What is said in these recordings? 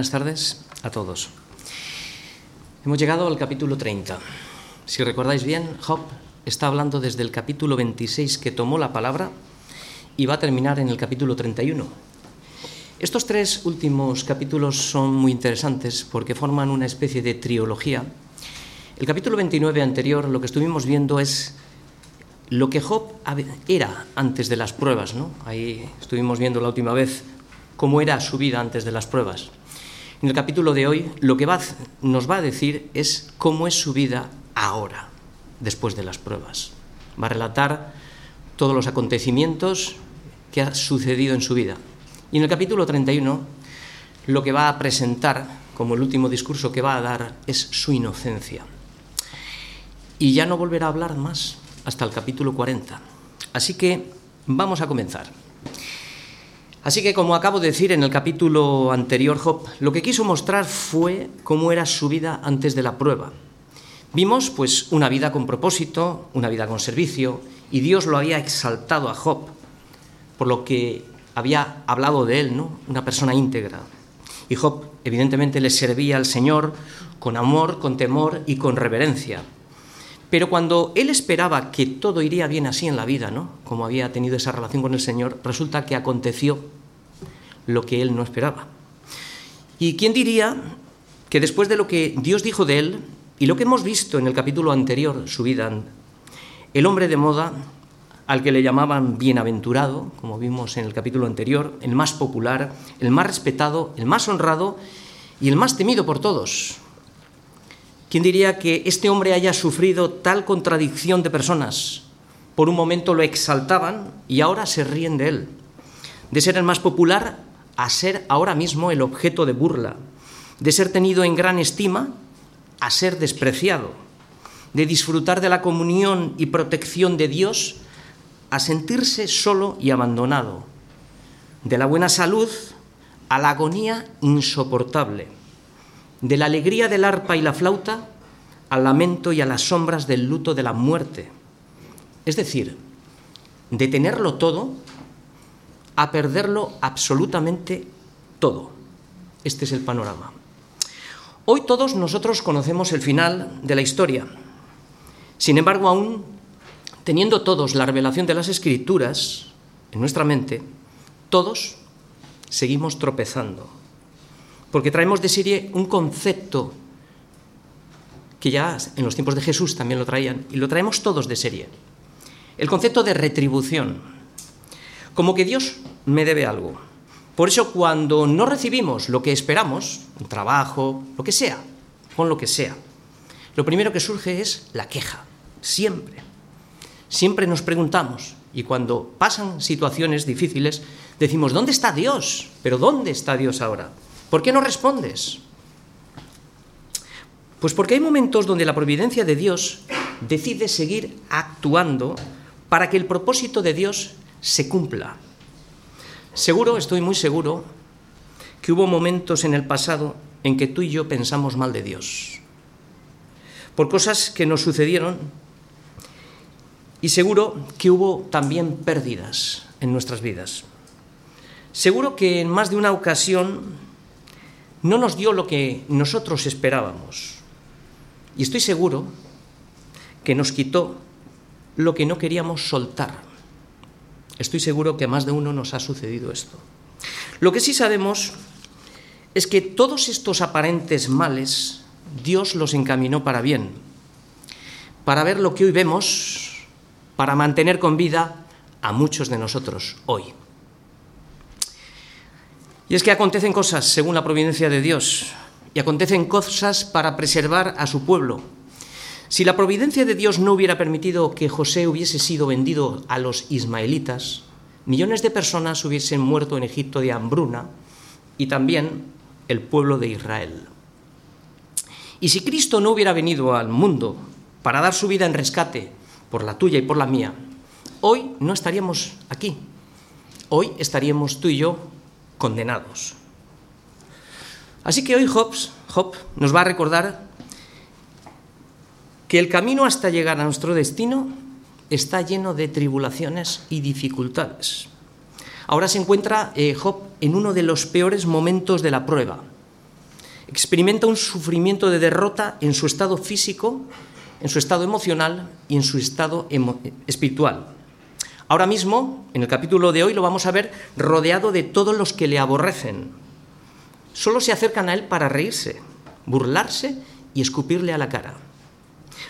Buenas tardes a todos. Hemos llegado al capítulo 30. Si recordáis bien, Job está hablando desde el capítulo 26 que tomó la palabra y va a terminar en el capítulo 31. Estos tres últimos capítulos son muy interesantes porque forman una especie de trilogía. El capítulo 29 anterior lo que estuvimos viendo es lo que Job era antes de las pruebas. ¿no? Ahí estuvimos viendo la última vez cómo era su vida antes de las pruebas. En el capítulo de hoy lo que nos va a decir es cómo es su vida ahora, después de las pruebas. Va a relatar todos los acontecimientos que ha sucedido en su vida. Y en el capítulo 31 lo que va a presentar como el último discurso que va a dar es su inocencia. Y ya no volverá a hablar más hasta el capítulo 40. Así que vamos a comenzar. Así que, como acabo de decir en el capítulo anterior, Job, lo que quiso mostrar fue cómo era su vida antes de la prueba. Vimos, pues, una vida con propósito, una vida con servicio, y Dios lo había exaltado a Job, por lo que había hablado de él, ¿no? Una persona íntegra. Y Job, evidentemente, le servía al Señor con amor, con temor y con reverencia. Pero cuando él esperaba que todo iría bien así en la vida, ¿no? Como había tenido esa relación con el Señor, resulta que aconteció lo que él no esperaba. ¿Y quién diría que después de lo que Dios dijo de él y lo que hemos visto en el capítulo anterior, su vida, el hombre de moda, al que le llamaban bienaventurado, como vimos en el capítulo anterior, el más popular, el más respetado, el más honrado y el más temido por todos, ¿Quién diría que este hombre haya sufrido tal contradicción de personas? Por un momento lo exaltaban y ahora se ríen de él. De ser el más popular a ser ahora mismo el objeto de burla. De ser tenido en gran estima a ser despreciado. De disfrutar de la comunión y protección de Dios a sentirse solo y abandonado. De la buena salud a la agonía insoportable de la alegría del arpa y la flauta al lamento y a las sombras del luto de la muerte. Es decir, de tenerlo todo a perderlo absolutamente todo. Este es el panorama. Hoy todos nosotros conocemos el final de la historia. Sin embargo, aún teniendo todos la revelación de las escrituras en nuestra mente, todos seguimos tropezando porque traemos de serie un concepto que ya en los tiempos de Jesús también lo traían, y lo traemos todos de serie. El concepto de retribución, como que Dios me debe algo. Por eso cuando no recibimos lo que esperamos, un trabajo, lo que sea, con lo que sea, lo primero que surge es la queja, siempre. Siempre nos preguntamos, y cuando pasan situaciones difíciles, decimos, ¿dónde está Dios? Pero ¿dónde está Dios ahora? ¿Por qué no respondes? Pues porque hay momentos donde la providencia de Dios decide seguir actuando para que el propósito de Dios se cumpla. Seguro, estoy muy seguro, que hubo momentos en el pasado en que tú y yo pensamos mal de Dios, por cosas que nos sucedieron, y seguro que hubo también pérdidas en nuestras vidas. Seguro que en más de una ocasión no nos dio lo que nosotros esperábamos. Y estoy seguro que nos quitó lo que no queríamos soltar. Estoy seguro que a más de uno nos ha sucedido esto. Lo que sí sabemos es que todos estos aparentes males Dios los encaminó para bien, para ver lo que hoy vemos, para mantener con vida a muchos de nosotros hoy. Y es que acontecen cosas según la providencia de Dios, y acontecen cosas para preservar a su pueblo. Si la providencia de Dios no hubiera permitido que José hubiese sido vendido a los ismaelitas, millones de personas hubiesen muerto en Egipto de hambruna y también el pueblo de Israel. Y si Cristo no hubiera venido al mundo para dar su vida en rescate por la tuya y por la mía, hoy no estaríamos aquí. Hoy estaríamos tú y yo condenados. Así que hoy Hobbes, nos va a recordar que el camino hasta llegar a nuestro destino está lleno de tribulaciones y dificultades. Ahora se encuentra eh, Job en uno de los peores momentos de la prueba. Experimenta un sufrimiento de derrota en su estado físico, en su estado emocional y en su estado espiritual. Ahora mismo, en el capítulo de hoy, lo vamos a ver rodeado de todos los que le aborrecen. Solo se acercan a él para reírse, burlarse y escupirle a la cara.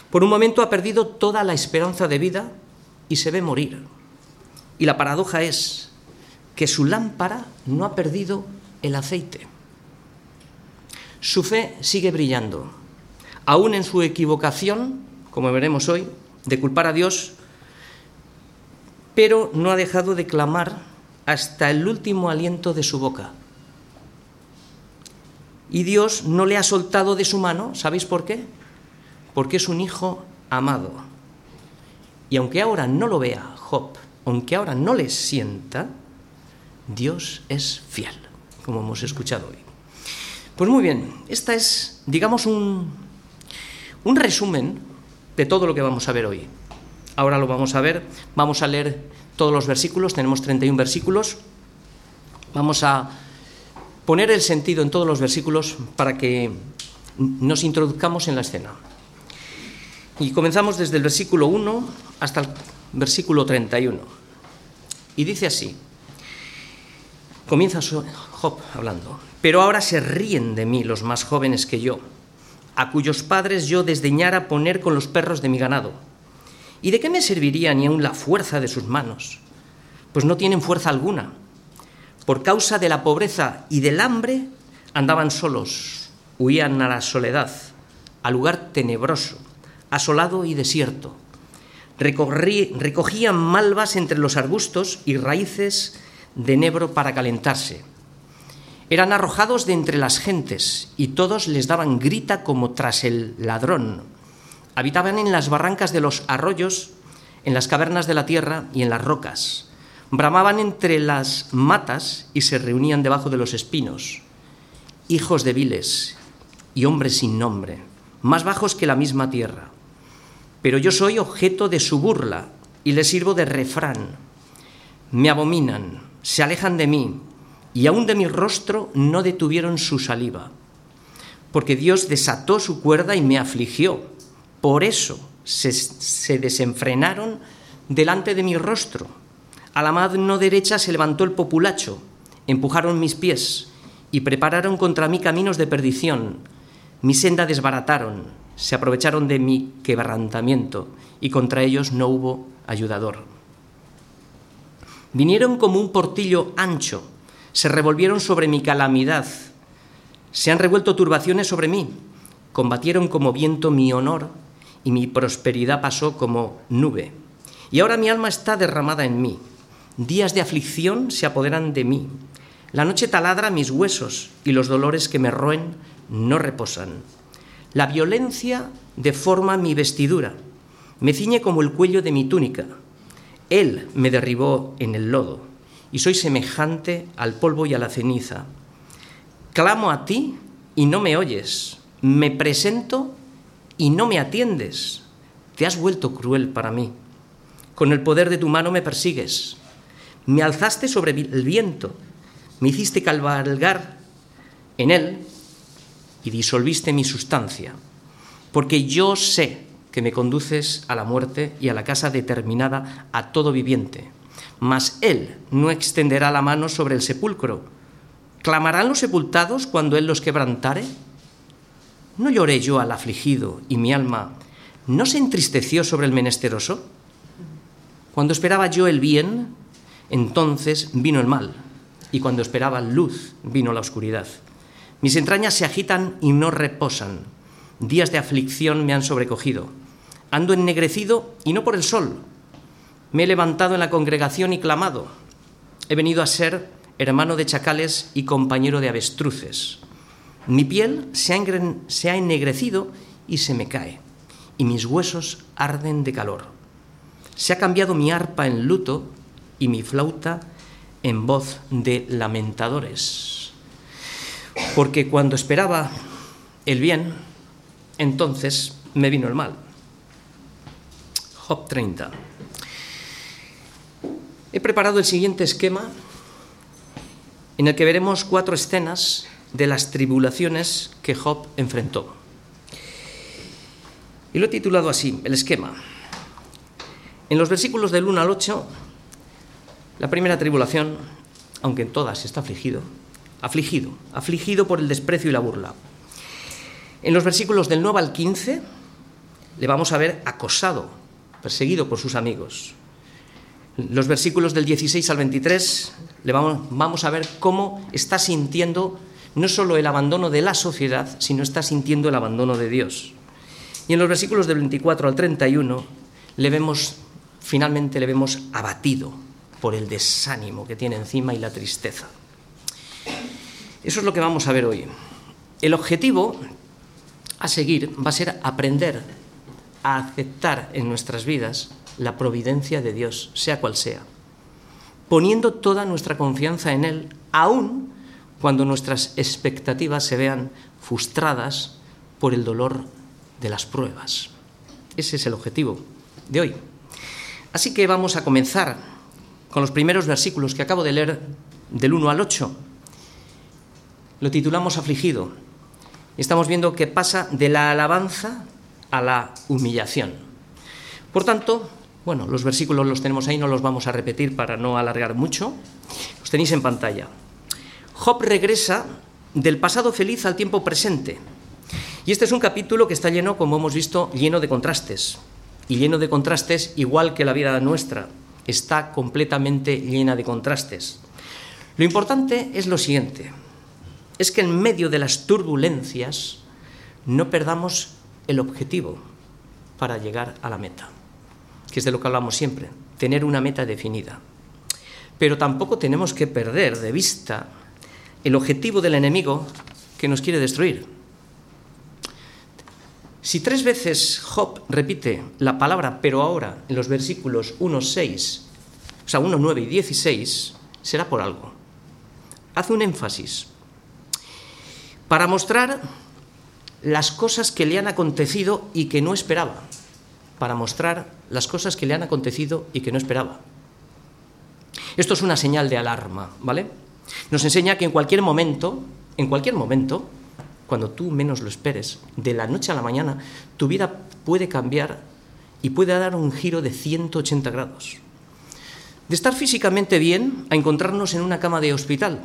Por un momento ha perdido toda la esperanza de vida y se ve morir. Y la paradoja es que su lámpara no ha perdido el aceite. Su fe sigue brillando. Aún en su equivocación, como veremos hoy, de culpar a Dios, pero no ha dejado de clamar hasta el último aliento de su boca. Y Dios no le ha soltado de su mano, ¿sabéis por qué? Porque es un hijo amado. Y aunque ahora no lo vea Job, aunque ahora no le sienta, Dios es fiel, como hemos escuchado hoy. Pues muy bien, esta es, digamos, un, un resumen de todo lo que vamos a ver hoy. Ahora lo vamos a ver, vamos a leer todos los versículos, tenemos 31 versículos, vamos a poner el sentido en todos los versículos para que nos introduzcamos en la escena. Y comenzamos desde el versículo 1 hasta el versículo 31. Y dice así, comienza Job hablando, pero ahora se ríen de mí los más jóvenes que yo, a cuyos padres yo desdeñara poner con los perros de mi ganado. ¿Y de qué me serviría ni aun la fuerza de sus manos? Pues no tienen fuerza alguna. Por causa de la pobreza y del hambre andaban solos, huían a la soledad, al lugar tenebroso asolado y desierto. recogían malvas entre los arbustos y raíces de nebro para calentarse. Eran arrojados de entre las gentes y todos les daban grita como tras el ladrón. Habitaban en las barrancas de los arroyos, en las cavernas de la tierra y en las rocas. Bramaban entre las matas y se reunían debajo de los espinos. Hijos de viles y hombres sin nombre, más bajos que la misma tierra pero yo soy objeto de su burla y les sirvo de refrán. Me abominan, se alejan de mí, y aún de mi rostro no detuvieron su saliva. Porque Dios desató su cuerda y me afligió. Por eso se, desenfrenaron delante de mi rostro. A la mano derecha se levantó el populacho, empujaron mis pies y prepararon contra mí caminos de perdición. Mi senda desbarataron, se aprovecharon de mi quebrantamiento y contra ellos no hubo ayudador. Vinieron como un portillo ancho, se revolvieron sobre mi calamidad, se han revuelto turbaciones sobre mí, combatieron como viento mi honor y mi prosperidad pasó como nube. Y ahora mi alma está derramada en mí, días de aflicción se apoderan de mí, la noche taladra mis huesos y los dolores que me roen no reposan. La violencia deforma mi vestidura, me ciñe como el cuello de mi túnica. Él me derribó en el lodo y soy semejante al polvo y a la ceniza. Clamo a ti y no me oyes. Me presento y no me atiendes. Te has vuelto cruel para mí. Con el poder de tu mano me persigues. Me alzaste sobre el viento. Me hiciste cabalgar en él y disolviste mi sustancia, porque yo sé que me conduces a la muerte y a la casa determinada a todo viviente. Mas Él no extenderá la mano sobre el sepulcro. ¿Clamarán los sepultados cuando Él los quebrantare? ¿No lloré yo al afligido y mi alma no se entristeció sobre el menesteroso? Cuando esperaba yo el bien, entonces vino el mal, y cuando esperaba luz, vino la oscuridad. Mis entrañas se agitan y no reposan. Días de aflicción me han sobrecogido. Ando ennegrecido y no por el sol. Me he levantado en la congregación y clamado. He venido a ser hermano de chacales y compañero de avestruces. Mi piel se ha, ennegrecido y se me cae, y mis huesos arden de calor. Se ha cambiado mi arpa en luto y mi flauta en voz de lamentadores porque cuando esperaba el bien, entonces me vino el mal. Job 30. He preparado el siguiente esquema en el que veremos cuatro escenas de las tribulaciones que Job enfrentó. Y lo he titulado así, el esquema. En los versículos del 1 al 8, la primera tribulación, aunque en todas está afligido, afligido, afligido por el desprecio y la burla. En los versículos del 9 al 15, le vamos a ver acosado, perseguido por sus amigos. Los versículos del 16 al 23 le vamos, vamos a ver cómo está sintiendo no solo el abandono de la sociedad, sino está sintiendo el abandono de Dios. Y en los versículos del 24 al 31 le vemos, finalmente le vemos abatido por el desánimo que tiene encima y la tristeza. Eso es lo que vamos a ver hoy. El objetivo a seguir va a ser aprender a aceptar en nuestras vidas la providencia de Dios, sea cual sea, poniendo toda nuestra confianza en Él, aun cuando nuestras expectativas se vean frustradas por el dolor de las pruebas. Ese es el objetivo de hoy. Así que vamos a comenzar con los primeros versículos que acabo de leer del 1 al 8. Lo titulamos Afligido. Estamos viendo que pasa de la alabanza a la humillación. Por tanto, bueno, los versículos los tenemos ahí, no los vamos a repetir para no alargar mucho. Los tenéis en pantalla. Job regresa del pasado feliz al tiempo presente. Y este es un capítulo que está lleno, como hemos visto, lleno de contrastes. Y lleno de contrastes igual que la vida nuestra. Está completamente llena de contrastes. Lo importante es lo siguiente. Es que en medio de las turbulencias no perdamos el objetivo para llegar a la meta, que es de lo que hablamos siempre, tener una meta definida. Pero tampoco tenemos que perder de vista el objetivo del enemigo que nos quiere destruir. Si tres veces Job repite la palabra pero ahora en los versículos 1, 6, o sea, 1, 9 y 16, será por algo. Hace un énfasis para mostrar las cosas que le han acontecido y que no esperaba, para mostrar las cosas que le han acontecido y que no esperaba. Esto es una señal de alarma, ¿vale? Nos enseña que en cualquier momento, en cualquier momento, cuando tú menos lo esperes, de la noche a la mañana, tu vida puede cambiar y puede dar un giro de 180 grados. De estar físicamente bien a encontrarnos en una cama de hospital,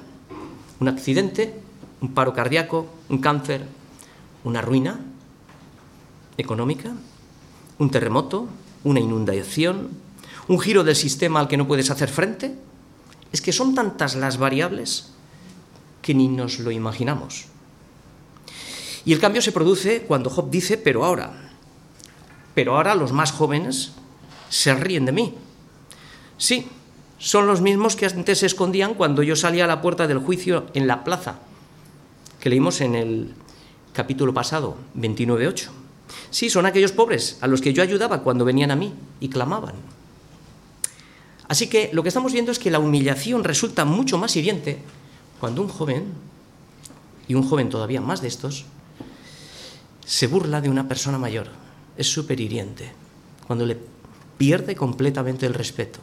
un accidente, un paro cardíaco, un cáncer, una ruina económica, un terremoto, una inundación, un giro del sistema al que no puedes hacer frente. Es que son tantas las variables que ni nos lo imaginamos. Y el cambio se produce cuando Job dice, pero ahora, pero ahora los más jóvenes se ríen de mí. Sí, son los mismos que antes se escondían cuando yo salía a la puerta del juicio en la plaza, que leímos en el capítulo pasado, 29.8. Sí, son aquellos pobres a los que yo ayudaba cuando venían a mí y clamaban. Así que lo que estamos viendo es que la humillación resulta mucho más hiriente cuando un joven, y un joven todavía más de estos, se burla de una persona mayor. Es súper hiriente, cuando le pierde completamente el respeto.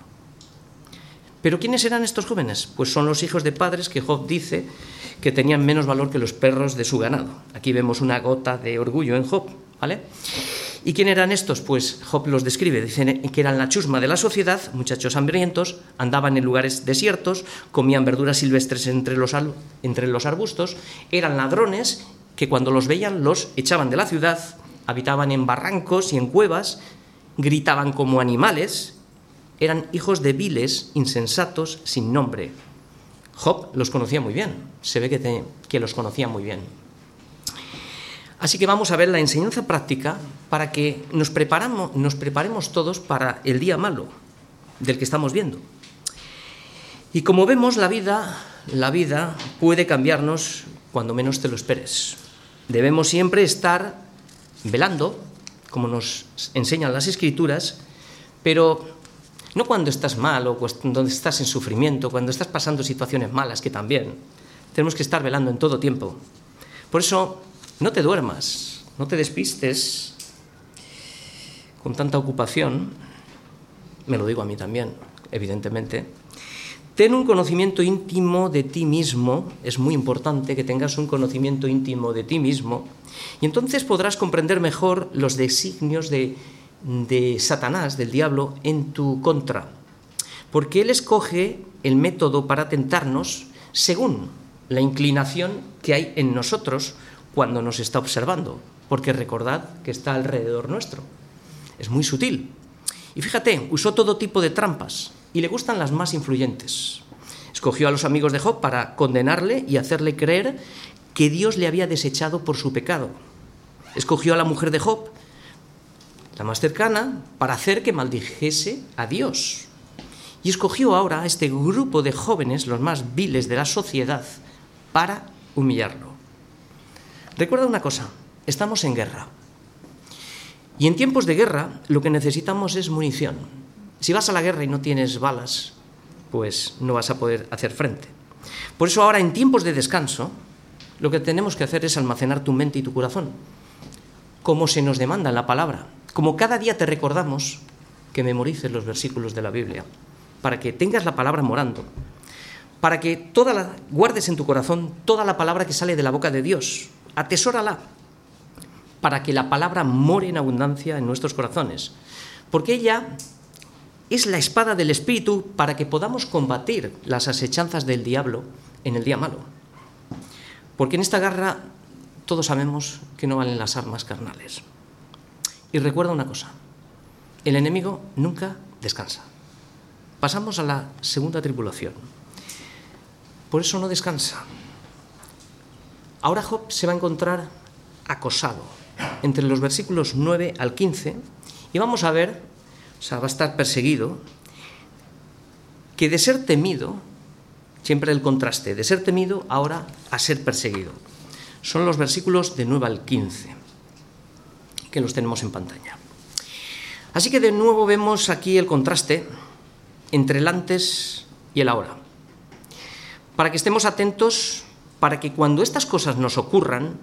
Pero ¿quiénes eran estos jóvenes? Pues son los hijos de padres que Job dice que tenían menos valor que los perros de su ganado. Aquí vemos una gota de orgullo en Job, ¿vale? ¿Y quién eran estos? Pues Job los describe, dicen que eran la chusma de la sociedad, muchachos hambrientos, andaban en lugares desiertos, comían verduras silvestres entre los, entre los arbustos, eran ladrones que cuando los veían los echaban de la ciudad, habitaban en barrancos y en cuevas, gritaban como animales, eran hijos de viles, insensatos, sin nombre. Job los conocía muy bien, se ve que, que los conocía muy bien. Así que vamos a ver la enseñanza práctica para que nos, preparemos todos para el día malo del que estamos viendo. Y como vemos, la vida, la vida puede cambiarnos cuando menos te lo esperes. Debemos siempre estar velando, como nos enseñan las escrituras, pero no cuando estás mal o cuando estás en sufrimiento, cuando estás pasando situaciones malas, que también. Tenemos que estar velando en todo tiempo. Por eso, no te duermas, no te despistes con tanta ocupación, me lo digo a mí también, evidentemente, Ten un conocimiento íntimo de ti mismo, es muy importante que tengas un conocimiento íntimo de ti mismo, y entonces podrás comprender mejor los designios de, de Satanás, del diablo, en tu contra, porque él escoge el método para tentarnos según la inclinación que hay en nosotros cuando nos está observando, porque recordad que está alrededor nuestro. Es muy sutil. Y fíjate, usó todo tipo de trampas, y le gustan las más influyentes. Escogió a los amigos de Job para condenarle y hacerle creer que Dios le había desechado por su pecado. Escogió a la mujer de Job, la más cercana, para hacer que maldijese a Dios. Y escogió ahora a este grupo de jóvenes, los más viles de la sociedad, para humillarlo. Recuerda una cosa, estamos en guerra. Y en tiempos de guerra lo que necesitamos es munición. Si vas a la guerra y no tienes balas, pues no vas a poder hacer frente. Por eso ahora en tiempos de descanso, lo que tenemos que hacer es almacenar tu mente y tu corazón, como se nos demanda en la palabra, como cada día te recordamos que memorices los versículos de la Biblia, para que tengas la palabra morando, para que toda la, guardes en tu corazón toda la palabra que sale de la boca de Dios, atesórala, para que la palabra more en abundancia en nuestros corazones, porque ella es la espada del Espíritu para que podamos combatir las asechanzas del diablo en el día malo. Porque en esta guerra todos sabemos que no valen las armas carnales. Y recuerda una cosa, el enemigo nunca descansa. Pasamos a la segunda tribulación. Por eso no descansa. Ahora Job se va a encontrar acosado entre los versículos 9 al 15 y vamos a ver o sea, va a estar perseguido, que de ser temido, siempre el contraste, de ser temido ahora a ser perseguido. Son los versículos de 9 al 15, que los tenemos en pantalla. Así que de nuevo vemos aquí el contraste entre el antes y el ahora. Para que estemos atentos, para que cuando estas cosas nos ocurran,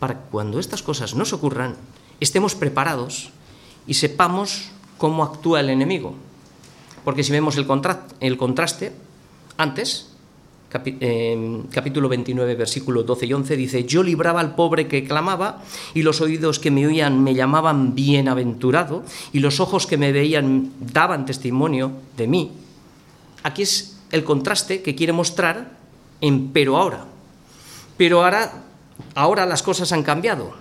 para que cuando estas cosas nos ocurran, estemos preparados y sepamos cómo actúa el enemigo. Porque si vemos el, contraste, antes, eh, capítulo 29, versículos 12 y 11, dice, yo libraba al pobre que clamaba, y los oídos que me oían me llamaban bienaventurado, y los ojos que me veían daban testimonio de mí. Aquí es el contraste que quiere mostrar en pero ahora. Pero ahora, ahora las cosas han cambiado.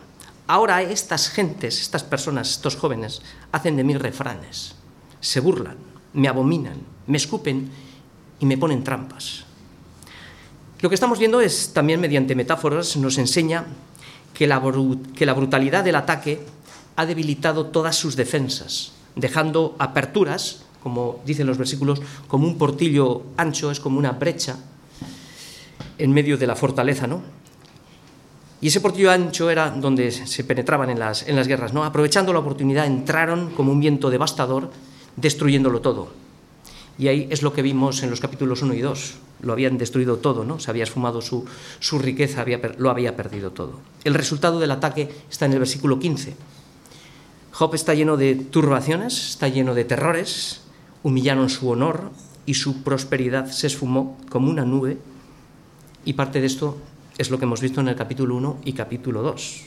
Ahora estas gentes, estas personas, estos jóvenes, hacen de mí refranes, se burlan, me abominan, me escupen y me ponen trampas. Lo que estamos viendo es también mediante metáforas, nos enseña que la, que la brutalidad del ataque ha debilitado todas sus defensas, dejando aperturas, como dicen los versículos, como un portillo ancho, es como una brecha en medio de la fortaleza, ¿no? Y ese portillo ancho era donde se penetraban en las, en las guerras. ¿no? Aprovechando la oportunidad, entraron como un viento devastador, destruyéndolo todo. Y ahí es lo que vimos en los capítulos 1 y 2. Lo habían destruido todo, ¿no? Se había esfumado su, su riqueza, había, lo había perdido todo. El resultado del ataque está en el versículo 15. Job está lleno de turbaciones, está lleno de terrores, humillaron su honor y su prosperidad se esfumó como una nube. Y parte de esto es lo que hemos visto en el capítulo 1 y capítulo 2.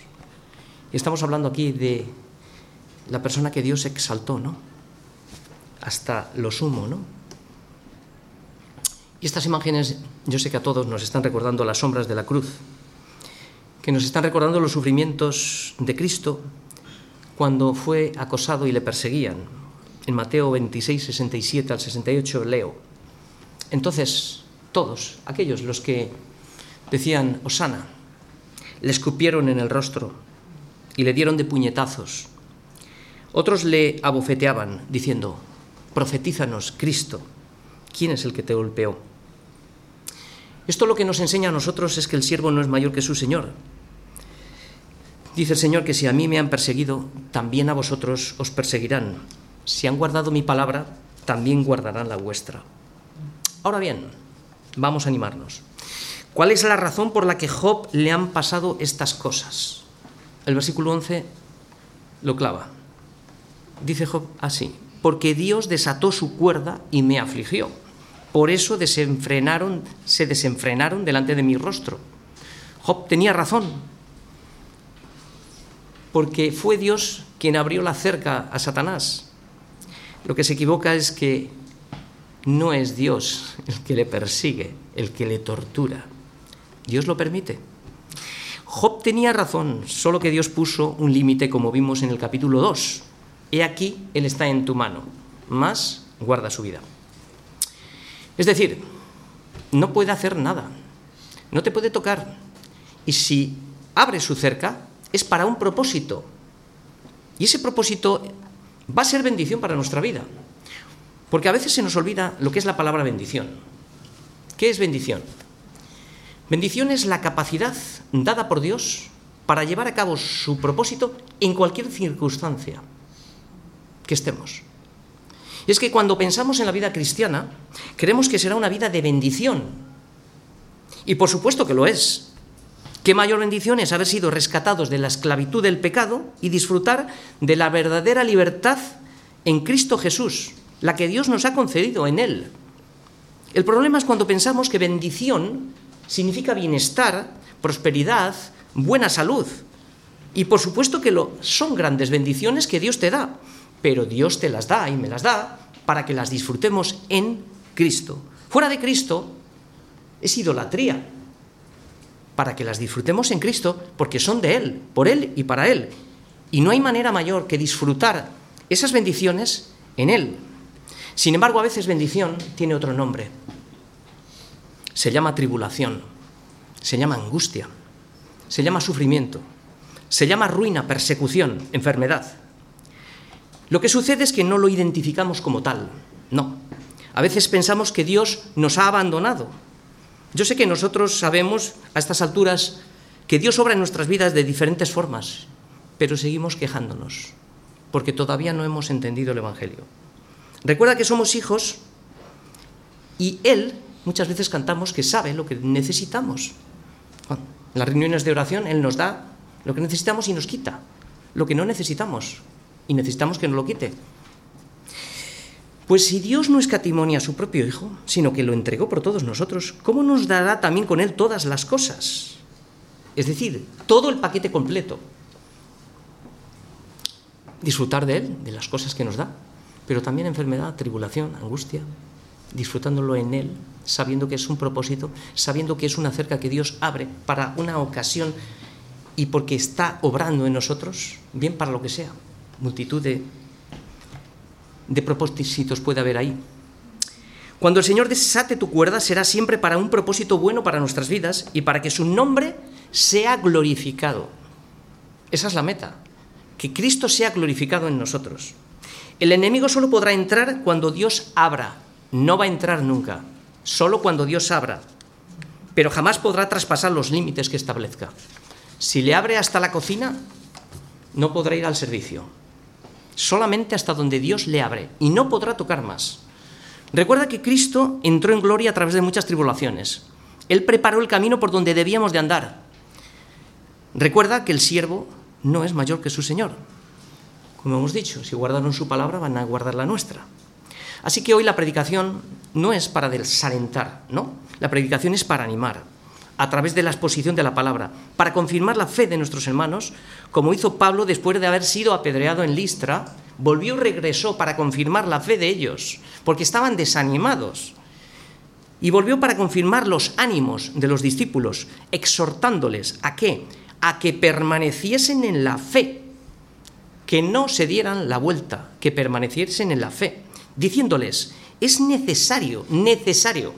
Y estamos hablando aquí de la persona que Dios exaltó, ¿no? Hasta lo sumo, ¿no? Y estas imágenes, yo sé que a todos nos están recordando las sombras de la cruz, que nos están recordando los sufrimientos de Cristo cuando fue acosado y le perseguían. En Mateo 26, 67 al 68 leo. Entonces, todos aquellos los que decían, Osana, le escupieron en el rostro y le dieron de puñetazos. Otros le abofeteaban, diciendo, profetízanos, Cristo, ¿quién es el que te golpeó? Esto lo que nos enseña a nosotros es que el siervo no es mayor que su Señor. Dice el Señor que si a mí me han perseguido, también a vosotros os perseguirán. Si han guardado mi palabra, también guardarán la vuestra. Ahora bien, vamos a animarnos. ¿Cuál es la razón por la que Job le han pasado estas cosas? El versículo 11 lo clava. Dice Job así, porque Dios desató su cuerda y me afligió. por eso desenfrenaron, se desenfrenaron delante de mi rostro. Job tenía razón, porque fue Dios quien abrió la cerca a Satanás. Lo que se equivoca es que no es Dios el que le persigue, el que le tortura. Dios lo permite. Job tenía razón, solo que Dios puso un límite como vimos en el capítulo 2. He aquí, Él está en tu mano, más guarda su vida. Es decir, no puede hacer nada, no te puede tocar. Y si abre su cerca, es para un propósito. Y ese propósito va a ser bendición para nuestra vida. Porque a veces se nos olvida lo que es la palabra bendición. ¿Qué es bendición? Bendición es la capacidad dada por Dios para llevar a cabo su propósito en cualquier circunstancia que estemos. Y es que cuando pensamos en la vida cristiana, creemos que será una vida de bendición. Y por supuesto que lo es. Qué mayor bendición es haber sido rescatados de la esclavitud del pecado y disfrutar de la verdadera libertad en Cristo Jesús, la que Dios nos ha concedido en Él. El problema es cuando pensamos que bendición significa bienestar, prosperidad, buena salud. Y por supuesto que lo, son grandes bendiciones que Dios te da, pero Dios te las da y me las da para que las disfrutemos en Cristo. Fuera de Cristo es idolatría, para que las disfrutemos en Cristo porque son de Él, por Él y para Él. Y no hay manera mayor que disfrutar esas bendiciones en Él. Sin embargo, a veces bendición tiene otro nombre. Se llama tribulación, se llama angustia, se llama sufrimiento, se llama ruina, persecución, enfermedad. Lo que sucede es que no lo identificamos como tal, no. A veces pensamos que Dios nos ha abandonado. Yo sé que nosotros sabemos a estas alturas que Dios obra en nuestras vidas de diferentes formas, pero seguimos quejándonos, porque todavía no hemos entendido el Evangelio. Recuerda que somos hijos y Él, muchas veces cantamos que sabe lo que necesitamos. En las reuniones de oración Él nos da lo que necesitamos y nos quita lo que no necesitamos y necesitamos que nos lo quite. Pues si Dios no escatimonia a su propio Hijo, sino que lo entregó por todos nosotros, ¿cómo nos dará también con Él todas las cosas? Es decir, todo el paquete completo. Disfrutar de Él, de las cosas que nos da, pero también enfermedad, tribulación, angustia, disfrutándolo en Él, sabiendo que es un propósito, sabiendo que es una cerca que Dios abre para una ocasión y porque está obrando en nosotros, bien para lo que sea. Multitud de, de propósitos puede haber ahí. Cuando el Señor desate tu cuerda será siempre para un propósito bueno para nuestras vidas y para que su nombre sea glorificado. Esa es la meta, que Cristo sea glorificado en nosotros. El enemigo solo podrá entrar cuando Dios abra. No va a entrar nunca. Solo cuando Dios abra. Pero jamás podrá traspasar los límites que establezca. Si le abre hasta la cocina, no podrá ir al servicio. Solamente hasta donde Dios le abre. Y no podrá tocar más. Recuerda que Cristo entró en gloria a través de muchas tribulaciones. Él preparó el camino por donde debíamos de andar. Recuerda que el siervo no es mayor que su Señor. Como hemos dicho, si guardaron su palabra, van a guardar la nuestra. Así que hoy la predicación no es para desalentar, ¿no? La predicación es para animar, a través de la exposición de la palabra, para confirmar la fe de nuestros hermanos, como hizo Pablo después de haber sido apedreado en Listra, volvió y regresó para confirmar la fe de ellos, porque estaban desanimados. Y volvió para confirmar los ánimos de los discípulos, exhortándoles a qué? A que permaneciesen en la fe, que no se dieran la vuelta, que permaneciesen en la fe, diciéndoles, es necesario, necesario,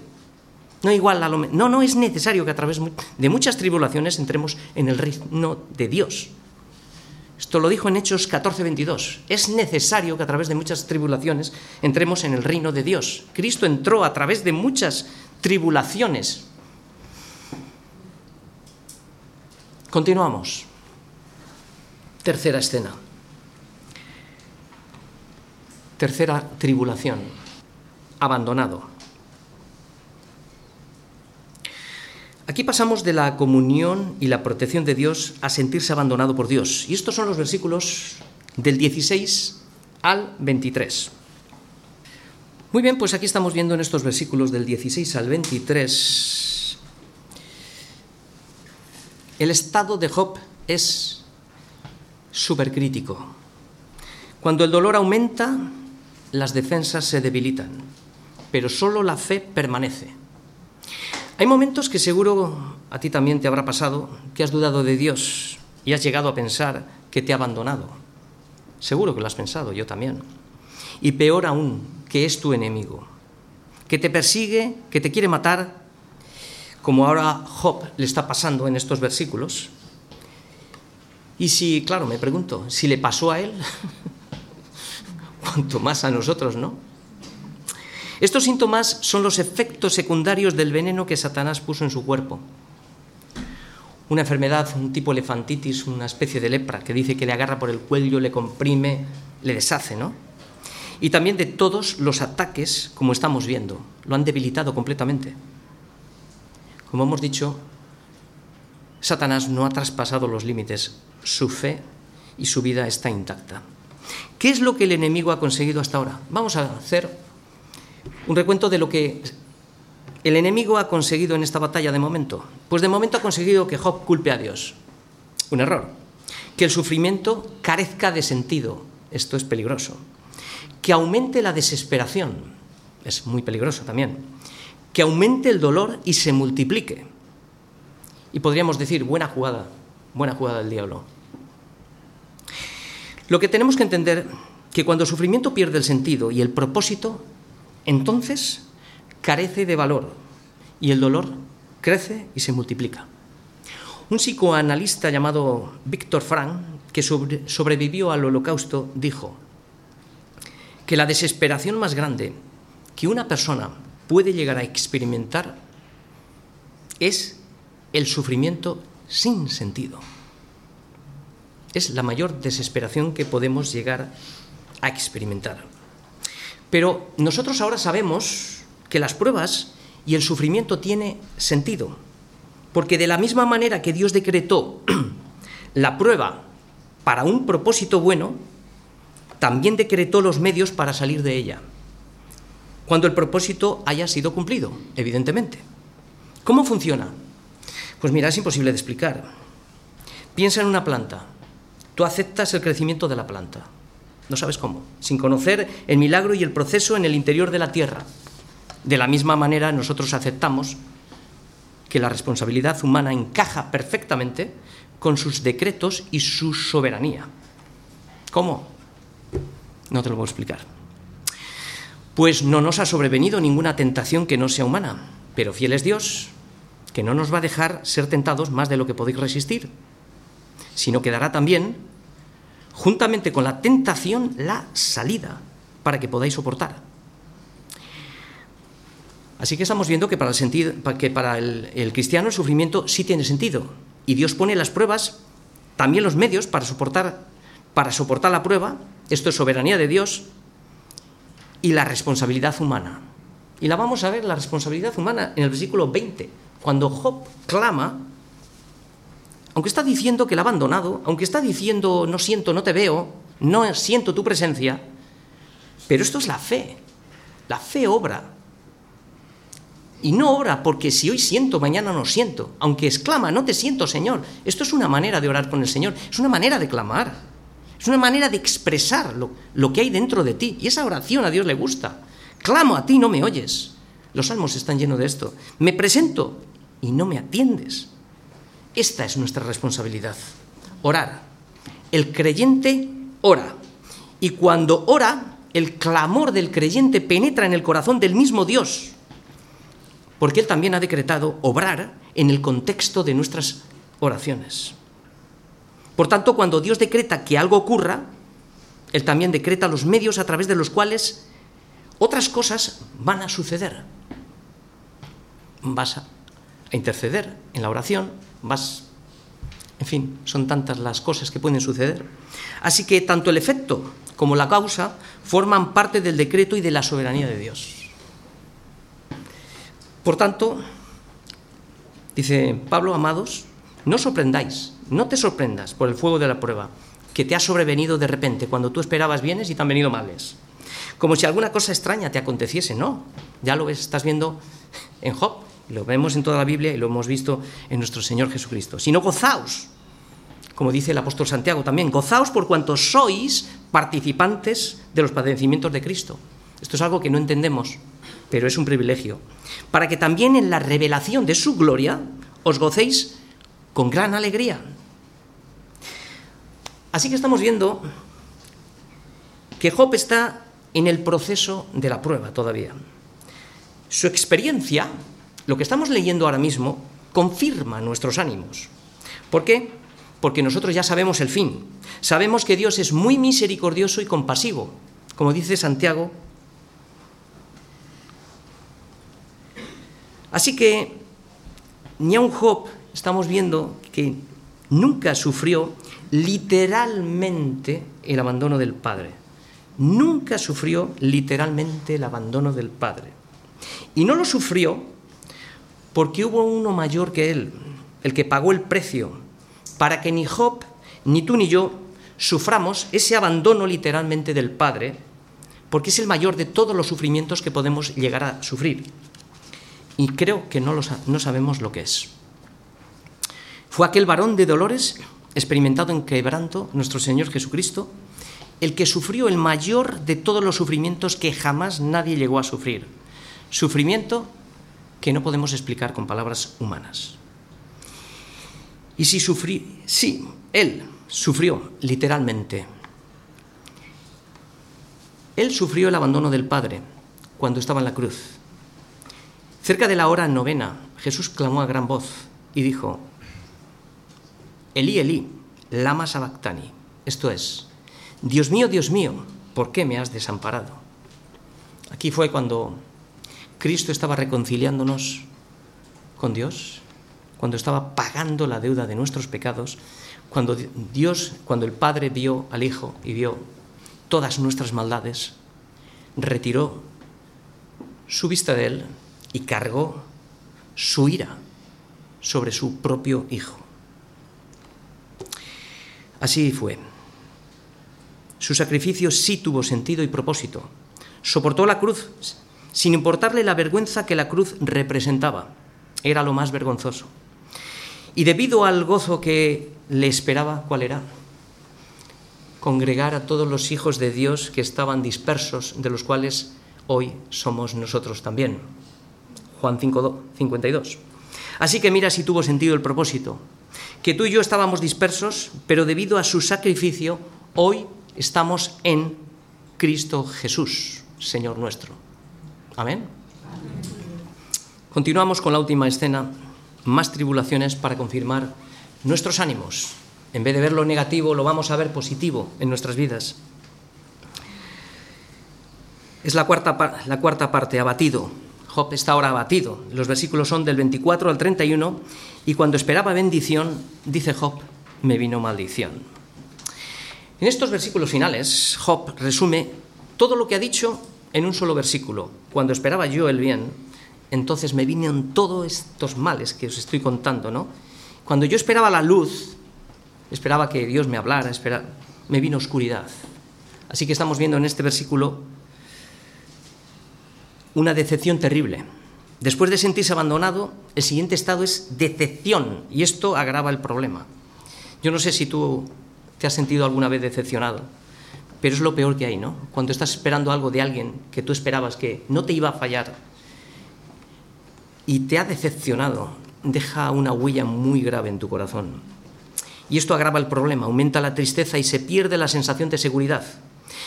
no igual a lo no, no es necesario que a través de muchas tribulaciones entremos en el reino de Dios. Esto lo dijo en Hechos 14:22. Es necesario que a través de muchas tribulaciones entremos en el reino de Dios. Cristo entró a través de muchas tribulaciones. Continuamos. Tercera escena. Tercera tribulación, abandonado. Aquí pasamos de la comunión y la protección de Dios a sentirse abandonado por Dios. Y estos son los versículos del 16 al 23. Muy bien, pues aquí estamos viendo en estos versículos del 16 al 23 el estado de Job es supercrítico. Cuando el dolor aumenta, las defensas se debilitan, pero solo la fe permanece. Hay momentos que seguro a ti también te habrá pasado que has dudado de Dios y has llegado a pensar que te ha abandonado. Seguro que lo has pensado, yo también. Y peor aún, que es tu enemigo, que te persigue, que te quiere matar, como ahora Job le está pasando en estos versículos. Y si, claro, me pregunto, si le pasó a él, cuanto más a nosotros, ¿no? Estos síntomas son los efectos secundarios del veneno que Satanás puso en su cuerpo. Una enfermedad, un tipo elefantitis, una especie de lepra que dice que le agarra por el cuello, le comprime, le deshace, ¿no? Y también de todos los ataques, como estamos viendo, lo han debilitado completamente. Como hemos dicho, Satanás no ha traspasado los límites, su fe y su vida está intacta. ¿Qué es lo que el enemigo ha conseguido hasta ahora? Vamos a hacer un recuento de lo que el enemigo ha conseguido en esta batalla de momento. Pues de momento ha conseguido que Job culpe a Dios. Un error. Que el sufrimiento carezca de sentido. Esto es peligroso. Que aumente la desesperación. Es muy peligroso también. Que aumente el dolor y se multiplique. Y podríamos decir, buena jugada, buena jugada del diablo. Lo que tenemos que entender que cuando el sufrimiento pierde el sentido y el propósito, entonces carece de valor y el dolor crece y se multiplica. Un psicoanalista llamado Víctor Frank, que sobrevivió al holocausto, dijo que la desesperación más grande que una persona puede llegar a experimentar es el sufrimiento sin sentido es la mayor desesperación que podemos llegar a experimentar. Pero nosotros ahora sabemos que las pruebas y el sufrimiento tiene sentido, porque de la misma manera que Dios decretó la prueba para un propósito bueno, también decretó los medios para salir de ella, cuando el propósito haya sido cumplido, evidentemente. ¿Cómo funciona? Pues mira, es imposible de explicar. Piensa en una planta. Tú aceptas el crecimiento de la planta. No sabes cómo, sin conocer el milagro y el proceso en el interior de la tierra. De la misma manera nosotros aceptamos que la responsabilidad humana encaja perfectamente con sus decretos y su soberanía. ¿Cómo? No te lo puedo explicar. Pues no nos ha sobrevenido ninguna tentación que no sea humana, pero fiel es Dios, que no nos va a dejar ser tentados más de lo que podéis resistir sino que dará también, juntamente con la tentación, la salida para que podáis soportar. Así que estamos viendo que para el, que para el, cristiano el sufrimiento sí tiene sentido. Y Dios pone las pruebas, también los medios para soportar, para soportar la prueba. Esto es soberanía de Dios y la responsabilidad humana. Y la vamos a ver, la responsabilidad humana, en el versículo 20, cuando Job clama aunque está diciendo que la ha abandonado, aunque está diciendo no siento, no te veo, no siento tu presencia, pero esto es la fe. La fe obra. Y no obra porque si hoy siento, mañana no siento. Aunque exclama, no te siento, Señor. Esto es una manera de orar con el Señor. Es una manera de clamar. Es una manera de expresar lo, lo que hay dentro de ti. Y esa oración a Dios le gusta. Clamo a ti, no me oyes. Los salmos están llenos de esto. Me presento y no me atiendes. Esta es nuestra responsabilidad, orar. El creyente ora. Y cuando ora, el clamor del creyente penetra en el corazón del mismo Dios, porque Él también ha decretado obrar en el contexto de nuestras oraciones. Por tanto, cuando Dios decreta que algo ocurra, Él también decreta los medios a través de los cuales otras cosas van a suceder. Vas a interceder en la oración, vas... En fin, son tantas las cosas que pueden suceder. Así que tanto el efecto como la causa forman parte del decreto y de la soberanía de Dios. Por tanto, dice Pablo, amados, no sorprendáis, no te sorprendas por el fuego de la prueba, que te ha sobrevenido de repente, cuando tú esperabas bienes y te han venido males. como si alguna cosa extraña te aconteciese. No, ya lo estás viendo en Job, lo vemos en toda la Biblia y lo hemos visto en nuestro Señor Jesucristo. Sino gozaos, como dice el apóstol Santiago también, gozaos por cuanto sois participantes de los padecimientos de Cristo. Esto es algo que no entendemos, pero es un privilegio. Para que también en la revelación de su gloria os gocéis con gran alegría. Así que estamos viendo que Job está en el proceso de la prueba todavía. Su experiencia, lo que estamos leyendo ahora mismo, confirma nuestros ánimos. ¿Por qué? Porque nosotros ya sabemos el fin. Sabemos que Dios es muy misericordioso y compasivo. Como dice Santiago Así que ni un Job estamos viendo que nunca sufrió literalmente el abandono del Padre. Nunca sufrió literalmente el abandono del Padre. Y no lo sufrió porque hubo uno mayor que él, el que pagó el precio, para que ni Job, ni tú ni yo suframos ese abandono literalmente del Padre, porque es el mayor de todos los sufrimientos que podemos llegar a sufrir y creo que no, lo, sabemos lo que es. Fue aquel varón de dolores, experimentado en quebranto, nuestro Señor Jesucristo, el que sufrió el mayor de todos los sufrimientos que jamás nadie llegó a sufrir. Sufrimiento que no podemos explicar con palabras humanas. Y si sufrí, sí, él sufrió literalmente. Él sufrió el abandono del Padre cuando estaba en la cruz. Cerca de la hora novena, Jesús clamó a gran voz y dijo, Elí, Elí, lama sabactani. Esto es, Dios mío, Dios mío, ¿por qué me has desamparado? Aquí fue cuando Cristo estaba reconciliándonos con Dios, cuando estaba pagando la deuda de nuestros pecados, cuando Dios, cuando el Padre vio al Hijo y vio todas nuestras maldades, retiró su vista de él y cargó su ira sobre su propio hijo. Así fue. Su sacrificio sí tuvo sentido y propósito. Soportó la cruz sin importarle la vergüenza que la cruz representaba. Era lo más vergonzoso. Y debido al gozo que le esperaba, ¿cuál era? Congregar a todos los hijos de Dios que estaban dispersos, de los cuales hoy somos nosotros también. Juan 5, 52. Así que mira si tuvo sentido el propósito, que tú y yo estábamos dispersos, pero debido a su sacrificio, hoy estamos en Cristo Jesús, Señor nuestro. Amén. Continuamos con la última escena, más tribulaciones para confirmar nuestros ánimos. En vez de ver lo negativo, lo vamos a ver positivo en nuestras vidas. Es la cuarta, la cuarta parte, abatido. Job está ahora abatido. Los versículos son del 24 al 31 y cuando esperaba bendición, dice Job, me vino maldición. En estos versículos finales, Job resume todo lo que ha dicho en un solo versículo. Cuando esperaba yo el bien, entonces me vinieron todos estos males que os estoy contando, ¿no? Cuando yo esperaba la luz, esperaba que Dios me hablara, me vino oscuridad. Así que estamos viendo en este versículo una decepción terrible. Después de sentirse abandonado, el siguiente estado es decepción y esto agrava el problema. Yo no sé si tú te has sentido alguna vez decepcionado, pero es lo peor que hay, ¿no? Cuando estás esperando algo de alguien que tú esperabas que no te iba a fallar y te ha decepcionado, deja una huella muy grave en tu corazón. Y esto agrava el problema, aumenta la tristeza y se pierde la sensación de seguridad.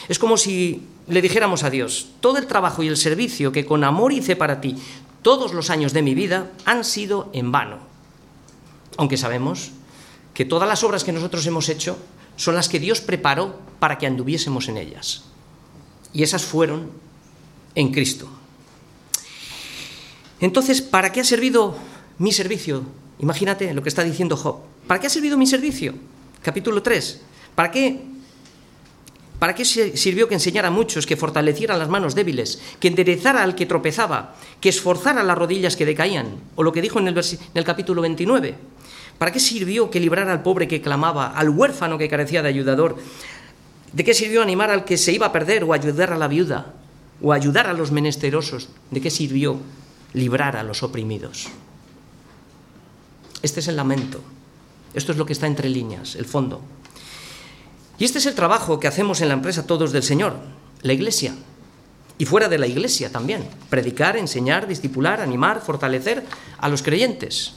Es como si le dijéramos a Dios, todo el trabajo y el servicio que con amor hice para ti todos los años de mi vida han sido en vano. Aunque sabemos que todas las obras que nosotros hemos hecho son las que Dios preparó para que anduviésemos en ellas. Y esas fueron en Cristo. Entonces, ¿para qué ha servido mi servicio? Imagínate lo que está diciendo Job. ¿Para qué ha servido mi servicio? Capítulo 3. ¿Para qué ¿Para qué sirvió que enseñara a muchos, que fortaleciera las manos débiles, que enderezara al que tropezaba, que esforzara las rodillas que decaían? O lo que dijo en el, en el capítulo 29. ¿Para qué sirvió que librara al pobre que clamaba, al huérfano que carecía de ayudador, ¿De qué sirvió animar al que se iba a perder o ayudar a la viuda o ayudar a los menesterosos? ¿De qué sirvió librar a los oprimidos? Este es el lamento. Esto es lo que está entre líneas, el fondo. Y este es el trabajo que hacemos en la empresa todos del Señor, la iglesia. Y fuera de la iglesia también. Predicar, enseñar, discipular, animar, fortalecer a los creyentes.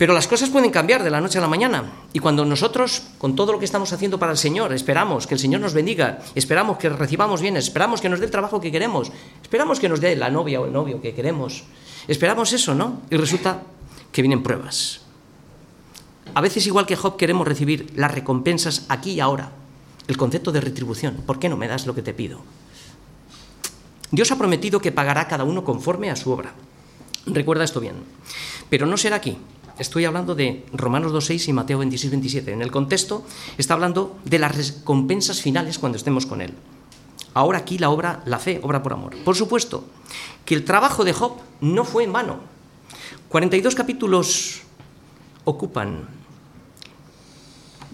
Pero las cosas pueden cambiar de la noche a la mañana. Y cuando nosotros, con todo lo que estamos haciendo para el Señor, esperamos que el Señor nos bendiga, esperamos que recibamos bienes, esperamos que nos dé el trabajo que queremos, esperamos que nos dé la novia o el novio que queremos, esperamos eso, ¿no? Y resulta que vienen pruebas. A veces, igual que Job, queremos recibir las recompensas aquí y ahora. El concepto de retribución. ¿Por qué no me das lo que te pido? Dios ha prometido que pagará cada uno conforme a su obra. Recuerda esto bien. Pero no será aquí. Estoy hablando de Romanos 2.6 y Mateo 26.27. En el contexto está hablando de las recompensas finales cuando estemos con Él. Ahora aquí la obra, la fe, obra por amor. Por supuesto que el trabajo de Job no fue en vano. 42 capítulos ocupan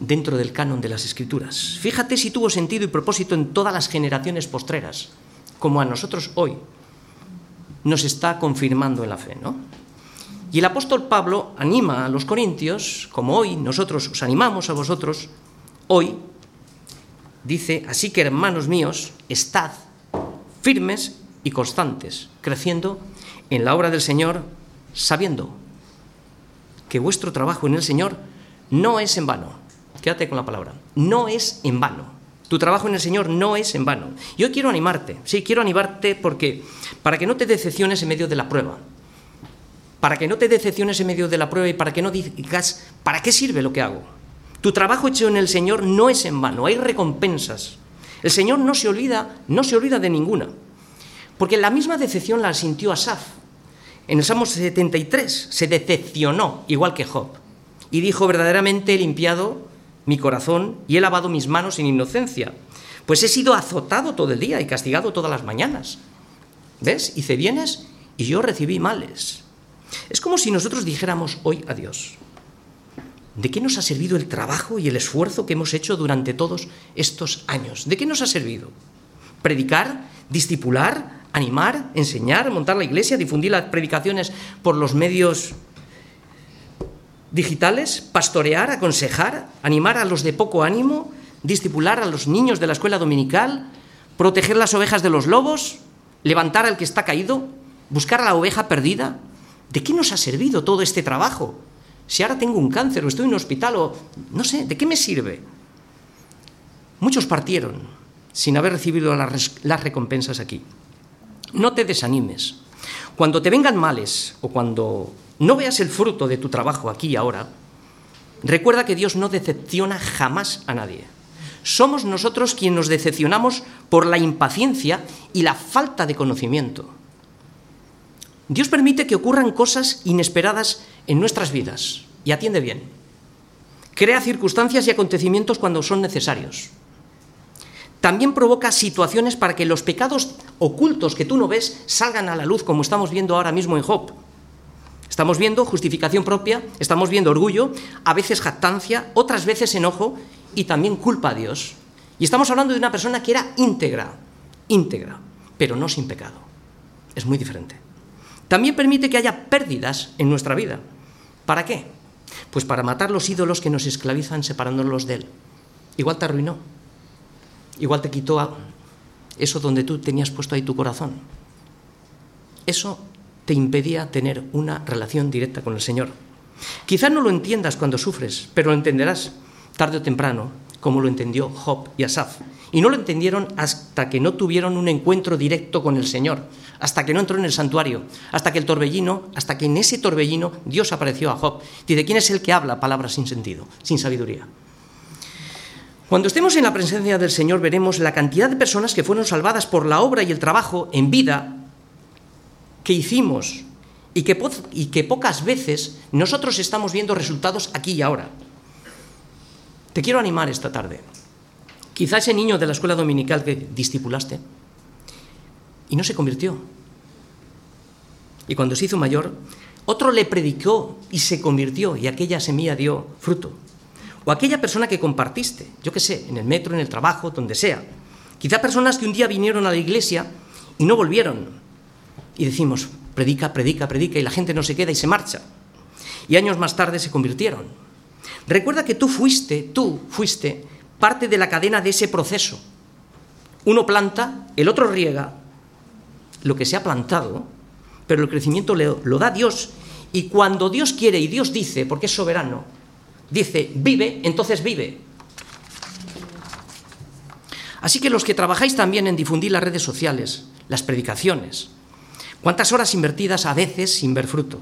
dentro del canon de las escrituras. Fíjate si tuvo sentido y propósito en todas las generaciones postreras, como a nosotros hoy nos está confirmando en la fe, ¿no? Y el apóstol Pablo anima a los corintios, como hoy nosotros os animamos a vosotros, hoy dice, así que hermanos míos, estad firmes y constantes, creciendo en la obra del Señor, sabiendo que vuestro trabajo en el Señor no es en vano. Quédate con la palabra. No es en vano. Tu trabajo en el Señor no es en vano. Yo quiero animarte, sí, quiero animarte porque para que no te decepciones en medio de la prueba, para que no te decepciones en medio de la prueba y para que no digas, ¿para qué sirve lo que hago? Tu trabajo hecho en el Señor no es en vano, hay recompensas. El Señor no se olvida, no se olvida de ninguna. Porque la misma decepción la sintió Asaf. En el Salmo 73 se decepcionó, igual que Job, y dijo, verdaderamente he limpiado mi corazón y he lavado mis manos en inocencia, pues he sido azotado todo el día y castigado todas las mañanas. ¿Ves? Hice bienes y yo recibí males. Es como si nosotros dijéramos hoy a Dios, ¿de qué nos ha servido el trabajo y el esfuerzo que hemos hecho durante todos estos años? ¿De qué nos ha servido? ¿Predicar? ¿Discipular? ¿Animar? ¿Enseñar? ¿Montar la iglesia? ¿Difundir las predicaciones por los medios digitales? ¿Pastorear? ¿Aconsejar? ¿Animar a los de poco ánimo? ¿Discipular a los niños de la escuela dominical? ¿Proteger las ovejas de los lobos? ¿Levantar al que está caído? ¿Buscar a la oveja perdida? ¿De qué nos ha servido todo este trabajo? Si ahora tengo un cáncer o estoy en un hospital o no sé, ¿de qué me sirve? Muchos partieron sin haber recibido las recompensas aquí. No te desanimes. Cuando te vengan males o cuando no veas el fruto de tu trabajo aquí y ahora, recuerda que Dios no decepciona jamás a nadie. Somos nosotros quienes nos decepcionamos por la impaciencia y la falta de conocimiento. Dios permite que ocurran cosas inesperadas en nuestras vidas y atiende bien. Crea circunstancias y acontecimientos cuando son necesarios. También provoca situaciones para que los pecados ocultos que tú no ves salgan a la luz, como estamos viendo ahora mismo en Job. Estamos viendo justificación propia, estamos viendo orgullo, a veces jactancia, otras veces enojo y también culpa a Dios. Y estamos hablando de una persona que era íntegra, íntegra, pero no sin pecado. Es muy diferente. También permite que haya pérdidas en nuestra vida. ¿Para qué? Pues para matar los ídolos que nos esclavizan separándonos de Él. Igual te arruinó. Igual te quitó eso donde tú tenías puesto ahí tu corazón. Eso te impedía tener una relación directa con el Señor. Quizás no lo entiendas cuando sufres, pero lo entenderás tarde o temprano, como lo entendió Job y Asaf. Y no lo entendieron hasta que no tuvieron un encuentro directo con el Señor, hasta que no entró en el santuario, hasta que el torbellino, hasta que en ese torbellino Dios apareció a Job. Dice, ¿quién es el que habla palabras sin sentido, sin sabiduría? Cuando estemos en la presencia del Señor veremos la cantidad de personas que fueron salvadas por la obra y el trabajo en vida que hicimos y que, pocas veces nosotros estamos viendo resultados aquí y ahora. Te quiero animar esta tarde. Quizá ese niño de la escuela dominical que discipulaste y no se convirtió. Y cuando se hizo mayor, otro le predicó y se convirtió y aquella semilla dio fruto. o aquella persona que compartiste, yo qué sé, en el metro, en el trabajo, donde sea. Quizá personas que un día vinieron a la iglesia y no volvieron. Y decimos, predica, predica, predica, y la gente no se queda y se marcha. Y años más tarde se convirtieron. Recuerda que tú fuiste, tú fuiste parte de la cadena de ese proceso. Uno planta, el otro riega lo que se ha plantado, pero el crecimiento lo, da Dios. Y cuando Dios quiere y Dios dice, porque es soberano, dice, vive, entonces vive. Así que los que trabajáis también en difundir las redes sociales, las predicaciones, ¿cuántas horas invertidas a veces sin ver fruto?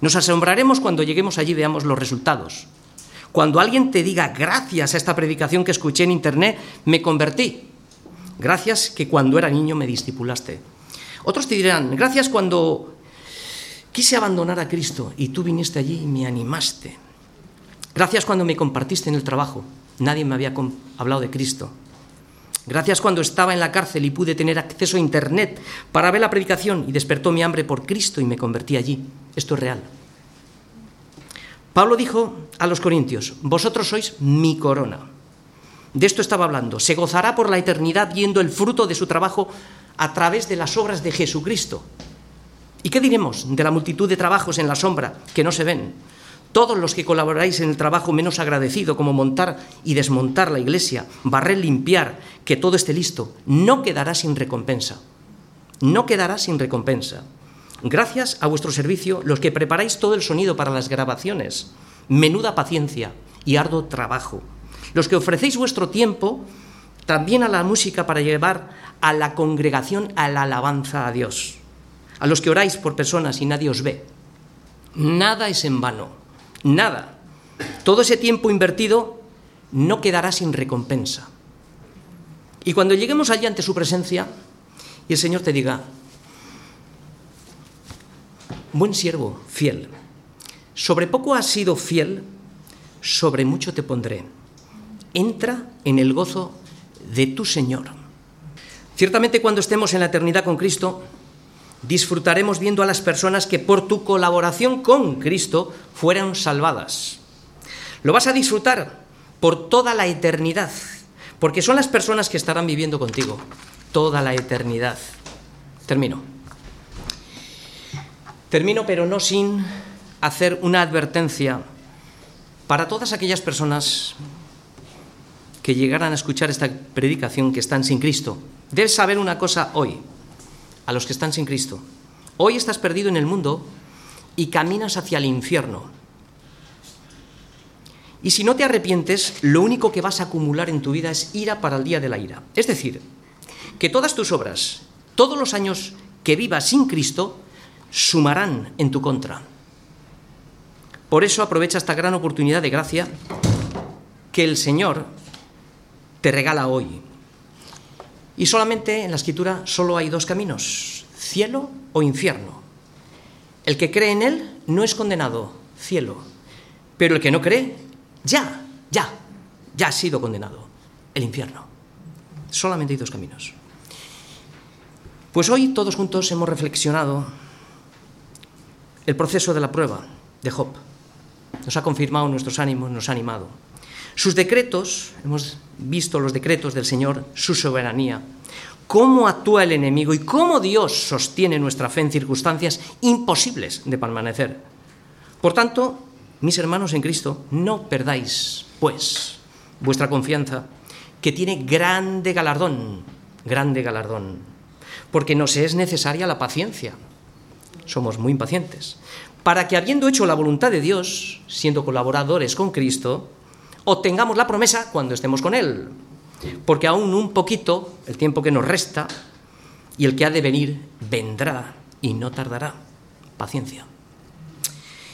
Nos asombraremos cuando lleguemos allí y veamos los resultados. Cuando alguien te diga, gracias a esta predicación que escuché en internet, me convertí. Gracias que cuando era niño me discipulaste. Otros te dirán, gracias cuando quise abandonar a Cristo y tú viniste allí y me animaste. Gracias cuando me compartiste en el trabajo. Nadie me había hablado de Cristo. Gracias cuando estaba en la cárcel y pude tener acceso a Internet para ver la predicación y despertó mi hambre por Cristo y me convertí allí. Esto es real. Pablo dijo a los corintios, vosotros sois mi corona. De esto estaba hablando. Se gozará por la eternidad viendo el fruto de su trabajo a través de las obras de Jesucristo. ¿Y qué diremos de la multitud de trabajos en la sombra que no se ven? Todos los que colaboráis en el trabajo menos agradecido, como montar y desmontar la iglesia, barrer, limpiar, que todo esté listo, no quedará sin recompensa. No quedará sin recompensa. Gracias a vuestro servicio, los que preparáis todo el sonido para las grabaciones, menuda paciencia y arduo trabajo. Los que ofrecéis vuestro tiempo también a la música para llevar a la congregación a la alabanza a Dios. A los que oráis por personas y nadie os ve. Nada es en vano nada. Todo ese tiempo invertido no quedará sin recompensa. Y cuando lleguemos allí ante su presencia y el Señor te diga, buen siervo, fiel, sobre poco has sido fiel, sobre mucho te pondré. Entra en el gozo de tu Señor. Ciertamente cuando estemos en la eternidad con Cristo, disfrutaremos viendo a las personas que por tu colaboración con Cristo fueron salvadas. Lo vas a disfrutar por toda la eternidad, porque son las personas que estarán viviendo contigo toda la eternidad. Termino. Termino, pero no sin hacer una advertencia para todas aquellas personas que llegaran a escuchar esta predicación que están sin Cristo. Debes saber una cosa hoy a los que están sin Cristo. Hoy estás perdido en el mundo y caminas hacia el infierno. Y si no te arrepientes, lo único que vas a acumular en tu vida es ira para el día de la ira. Es decir, que todas tus obras, todos los años que vivas sin Cristo, sumarán en tu contra. Por eso aprovecha esta gran oportunidad de gracia que el Señor te regala hoy. Y solamente en la escritura solo hay dos caminos, cielo o infierno. El que cree en Él no es condenado, cielo. Pero el que no cree, ya, ya, ya ha sido condenado, el infierno. Solamente hay dos caminos. Pues hoy todos juntos hemos reflexionado el proceso de la prueba de Job. Nos ha confirmado nuestros ánimos, nos ha animado. Sus decretos, hemos visto los decretos del Señor, su soberanía, cómo actúa el enemigo y cómo Dios sostiene nuestra fe en circunstancias imposibles de permanecer. Por tanto, mis hermanos en Cristo, no perdáis, pues, vuestra confianza, que tiene grande galardón, grande galardón, porque nos es necesaria la paciencia. Somos muy impacientes. Para que habiendo hecho la voluntad de Dios, siendo colaboradores con Cristo, obtengamos la promesa cuando estemos con Él. Porque aún un poquito, el tiempo que nos resta, y el que ha de venir, vendrá y no tardará. Paciencia.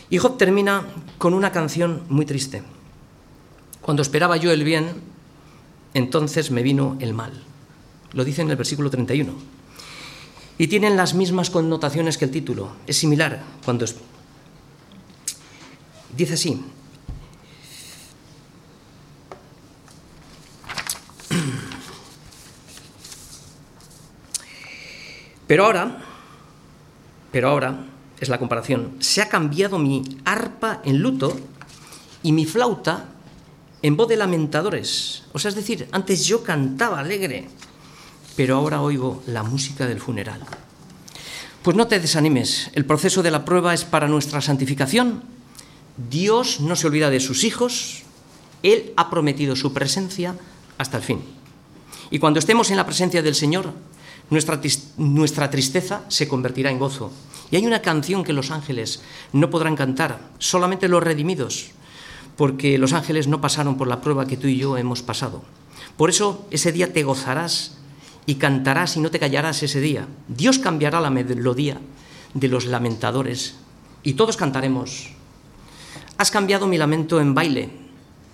Y Job termina con una canción muy triste. Cuando esperaba yo el bien, entonces me vino el mal. Lo dice en el versículo 31. Y tienen las mismas connotaciones que el título. Es similar cuando... Dice así, Pero ahora, pero ahora, es la comparación, se ha cambiado mi arpa en luto y mi flauta en voz de lamentadores. O sea, es decir, antes yo cantaba alegre, pero ahora oigo la música del funeral. Pues no te desanimes, el proceso de la prueba es para nuestra santificación. Dios no se olvida de sus hijos, Él ha prometido su presencia hasta el fin. Y cuando estemos en la presencia del Señor, nuestra, nuestra tristeza se convertirá en gozo. Y hay una canción que los ángeles no podrán cantar, solamente los redimidos, porque los ángeles no pasaron por la prueba que tú y yo hemos pasado. Por eso ese día te gozarás y cantarás y no te callarás ese día. Dios cambiará la melodía de los lamentadores y todos cantaremos. Has cambiado mi lamento en baile,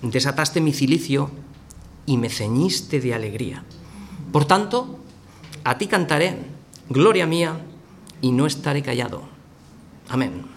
desataste mi cilicio y me ceñiste de alegría. Por tanto, a ti cantaré, gloria mía, y no estaré callado. Amén.